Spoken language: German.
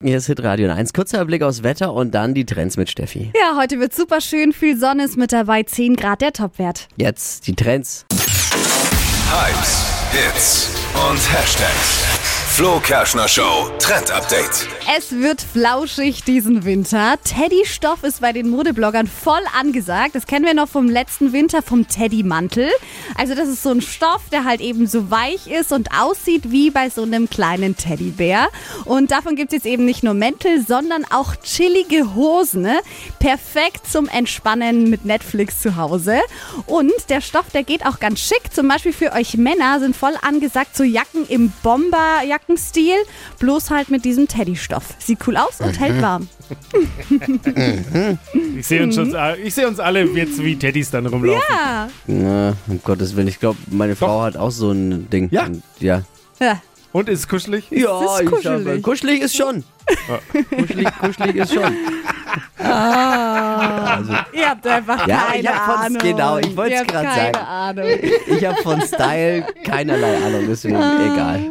Hier ist Hitradio 1. Kurzer Blick aufs Wetter und dann die Trends mit Steffi. Ja, heute wird super schön, viel Sonne ist mit dabei, 10 Grad der Topwert. Jetzt die Trends. Hypes, Hits und Hashtags. Flo Kerschner Show Trend Update. Es wird flauschig diesen Winter. Teddy-Stoff ist bei den Modebloggern voll angesagt. Das kennen wir noch vom letzten Winter vom Teddy-Mantel. Also das ist so ein Stoff, der halt eben so weich ist und aussieht wie bei so einem kleinen Teddybär. Und davon gibt es jetzt eben nicht nur Mäntel, sondern auch chillige Hosen. Ne? Perfekt zum Entspannen mit Netflix zu Hause. Und der Stoff, der geht auch ganz schick. Zum Beispiel für euch Männer sind voll angesagt so Jacken im Bomberjackenstil, bloß halt mit diesem Teddystoff. Sieht cool aus und hält warm. Ich sehe uns, schon- ich sehe uns alle jetzt wie Teddys dann rumlaufen. Ja. Na, um Gottes Willen, ich glaube, meine Frau hat auch so ein Ding. Ja. Und, ja. ja. Und ist es kuschelig? Ja, ist ich kuschelig. hab- kuschelig ist schon. kuschelig, kuschelig ist schon. Ihr habt einfach Ja, keine ich hab von- Ahnung. genau, ich habt grad keine sagen. Ahnung. Ich habe von Style keinerlei Ahnung, deswegen egal.